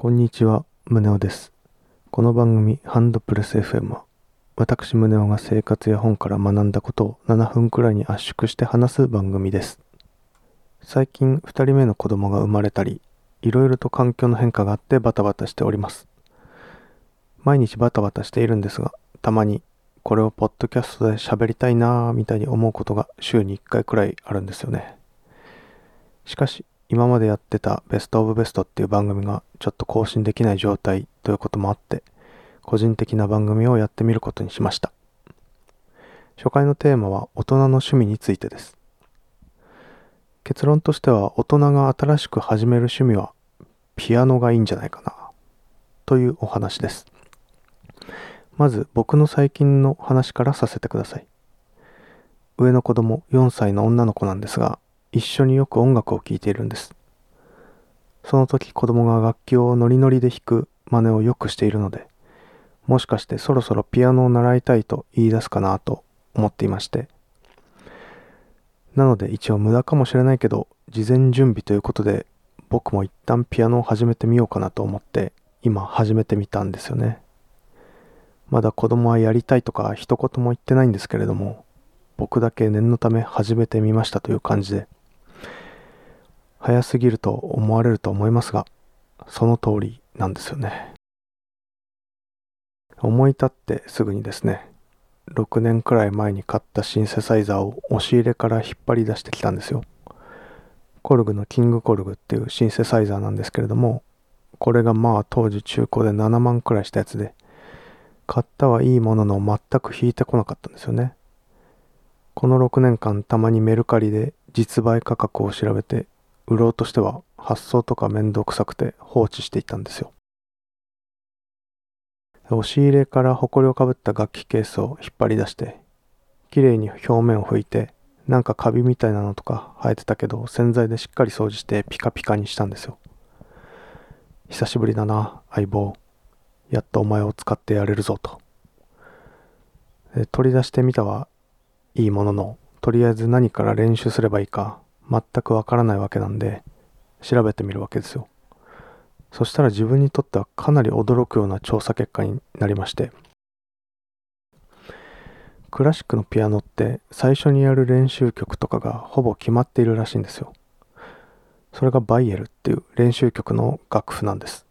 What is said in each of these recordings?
こんにちは、宗男です。この番組、ハンドプレス FM は、私宗男が生活や本から学んだことを7分くらいに圧縮して話す番組です。最近、2人目の子供が生まれたり、いろいろと環境の変化があってバタバタしております。毎日バタバタしているんですが、たまに、これをポッドキャストで喋りたいなぁみたいに思うことが週に1回くらいあるんですよね。しかし、今までやってたベストオブベストっていう番組がちょっと更新できない状態ということもあって、個人的な番組をやってみることにしました。初回のテーマは大人の趣味についてです。結論としては大人が新しく始める趣味はピアノがいいんじゃないかなというお話です。まず僕の最近の話からさせてください。上の子供4歳の女の子なんですが、一緒によく音楽を聴いているんです。その時子供が楽器をノリノリで弾く真似をよくしているので、もしかしてそろそろピアノを習いたいと言い出すかなと思っていまして。なので一応無駄かもしれないけど、事前準備ということで、僕も一旦ピアノを始めてみようかなと思って、今始めてみたんですよね。まだ子供はやりたいとか一言も言ってないんですけれども、僕だけ念のため始めてみましたという感じで、早すぎると思われると思いますが、その通りなんですよね。思い立ってすぐにですね、6年くらい前に買ったシンセサイザーを押し入れから引っ張り出してきたんですよ。コルグのキングコルグっていうシンセサイザーなんですけれども、これがまあ当時中古で7万くらいしたやつで、買ったはいいものの全く弾いてこなかったんですよね。この6年間たまにメルカリで実売価格を調べて売ろうとしては発送とか面倒くさくて放置していたんですよ。押し入れから埃をかぶった楽器ケースを引っ張り出してきれいに表面を拭いてなんかカビみたいなのとか生えてたけど洗剤でしっかり掃除してピカピカにしたんですよ。久しぶりだな相棒。やっとお前を使ってやれるぞと。取り出してみたはいいものの、とりあえず何から練習すればいいか全くわからないわけなんで、調べてみるわけですよ。そしたら自分にとってはかなり驚くような調査結果になりまして、クラシックのピアノって最初にやる練習曲とかがほぼ決まっているらしいんですよ。それがバイエルっていう練習曲の楽譜なんです。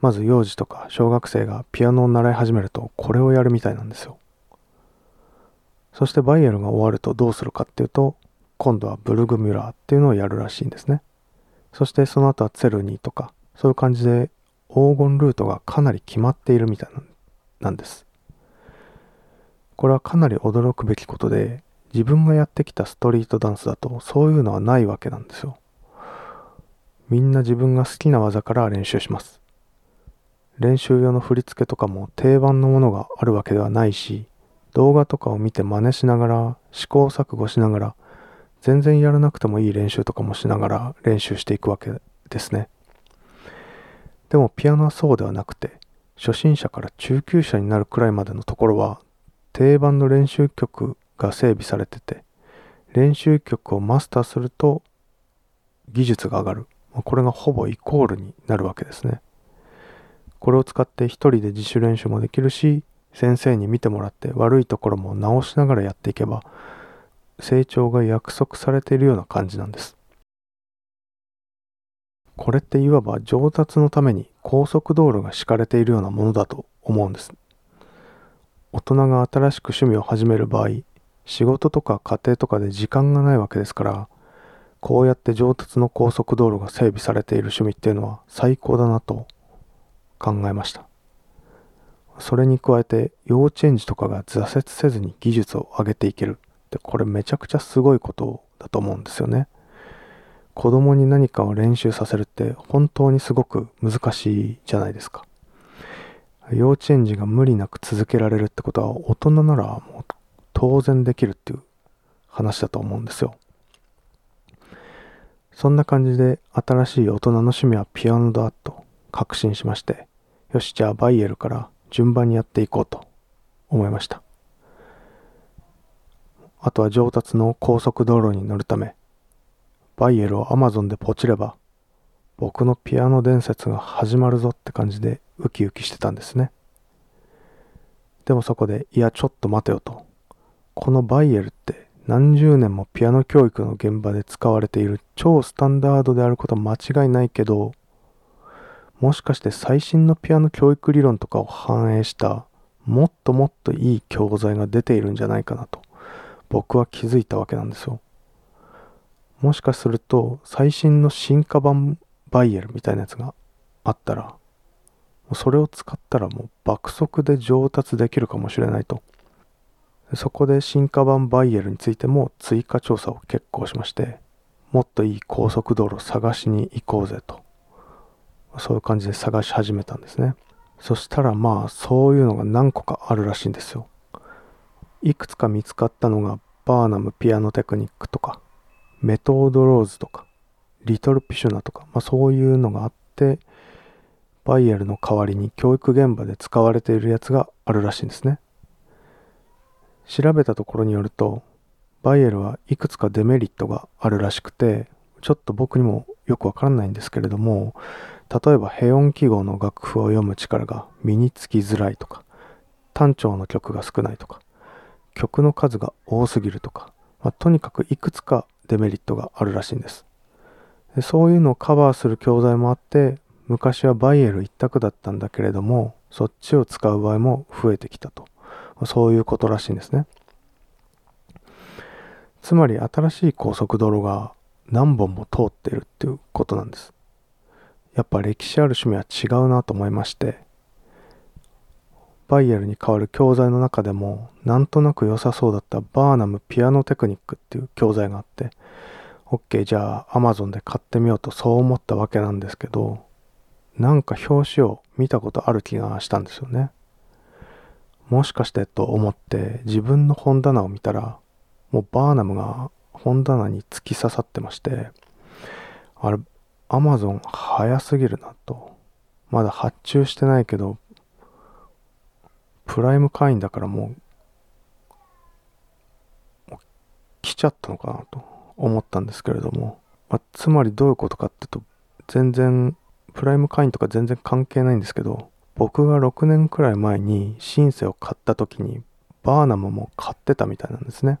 まず幼児とか小学生がピアノを習い始めるとこれをやるみたいなんですよ。そしてバイエルが終わるとどうするかっていうと今度はブルグミュラーっていうのをやるらしいんですね。そしてその後はツェルニーとかそういう感じで黄金ルートがかなり決まっているみたいなんです。これはかなり驚くべきことで自分がやってきたストリートダンスだとそういうのはないわけなんですよ。みんな自分が好きな技から練習します。練習用の振り付けとかも定番のものがあるわけではないし動画とかを見て真似しながら試行錯誤しながら全然やらなくてもいい練習とかもしながら練習していくわけですね。でもピアノはそうではなくて初心者から中級者になるくらいまでのところは定番の練習曲が整備されてて練習曲をマスターすると技術が上がる。これがほぼイコールになるわけですね。これを使って一人で自主練習もできるし先生に見てもらって悪いところも直しながらやっていけば成長が約束されているような感じなんです。これっていわば上達のために高速道路が敷かれているようなものだと思うんです。大人が新しく趣味を始める場合仕事とか家庭とかで時間がないわけですからこうやって上達の高速道路が整備されている趣味っていうのは最高だなと考えました。それに加えて幼稚園児とかが挫折せずに技術を上げていける。ってこれめちゃくちゃすごいことだと思うんですよね。子供に何かを練習させるって本当にすごく難しいじゃないですか。幼稚園児が無理なく続けられるってことは大人ならもう当然できるっていう話だと思うんですよ。そんな感じで新しい大人の趣味はピアノだと確信しましてよしじゃあバイエルから順番にやっていこうと思いました。あとは上達の高速道路に乗るためバイエルを Amazon でポチれば僕のピアノ伝説が始まるぞって感じでウキウキしてたんですね。でもそこで、いや、ちょっと待てよと。このバイエルって何十年もピアノ教育の現場で使われている超スタンダードであること間違いないけど、もしかして最新のピアノ教育理論とかを反映したもっともっといい教材が出ているんじゃないかなと僕は気づいたわけなんですよ。もしかすると最新の進化版バイエルみたいなやつがあったらそれを使ったらもう爆速で上達できるかもしれないと。そこで進化版バイエルについても追加調査を決行しましてもっといい高速道路を探しに行こうぜと。そういう感じで探し始めたんですね。そしたらまあそういうのが何個かあるらしいんですよ。いくつか見つかったのがバーナムピアノテクニックとかメトードローズとかリトルピシュナとか、まあ、そういうのがあってバイエルの代わりに教育現場で使われているやつがあるらしいんですね。調べたところによるとバイエルはいくつかデメリットがあるらしくてちょっと僕にもよくわからないんですけれども例えばヘ音記号の楽譜を読む力が身につきづらいとか単調の曲が少ないとか曲の数が多すぎるとか、まあ、とにかくいくつかデメリットがあるらしいんです。でそういうのをカバーする教材もあって昔はバイエル一択だったんだけれどもそっちを使う場合も増えてきたと。そういうことらしいんですね。つまり新しい高速道路が何本も通っているっていうことなんです。やっぱ歴史ある趣味は違うなと思いましてバイエルに代わる教材の中でもなんとなく良さそうだったバーナムピアノテクニックっていう教材があって OK じゃあ Amazon で買ってみようとそう思ったわけなんですけどなんか表紙を見たことある気がしたんですよね。もしかしてと思って自分の本棚を見たらもうバーナムが本棚に突き刺さってましてあれ Amazon 早すぎるなと。まだ発注してないけどプライム会員だからもう、もう来ちゃったのかなと思ったんですけれども、まあ、つまりどういうことかっていうと、全然、プライム会員とか全然関係ないんですけど、僕が6年くらい前にシンセを買った時に、バーナムも買ってたみたいなんですね。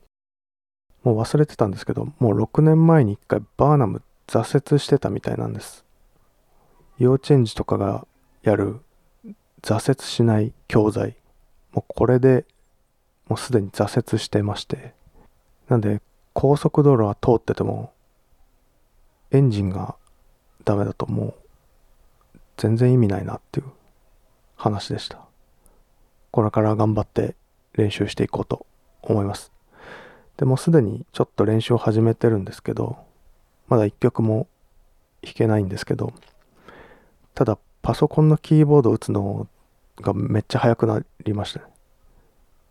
もう忘れてたんですけど、もう6年前に一回バーナム挫折してたみたいなんです。幼稚園児とかがやる挫折しない教材もうこれでもうすでに挫折してまして。なんで高速道路は通っててもエンジンがダメだともう全然意味ないなっていう話でした。これから頑張って練習していこうと思います。でもすでにちょっと練習を始めてるんですけどまだ一曲も弾けないんですけどただパソコンのキーボードを打つのがめっちゃ速くなりましたね。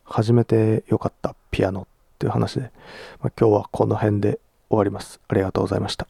始めて良かったピアノっていう話で、まあ、今日はこの辺で終わります。ありがとうございました。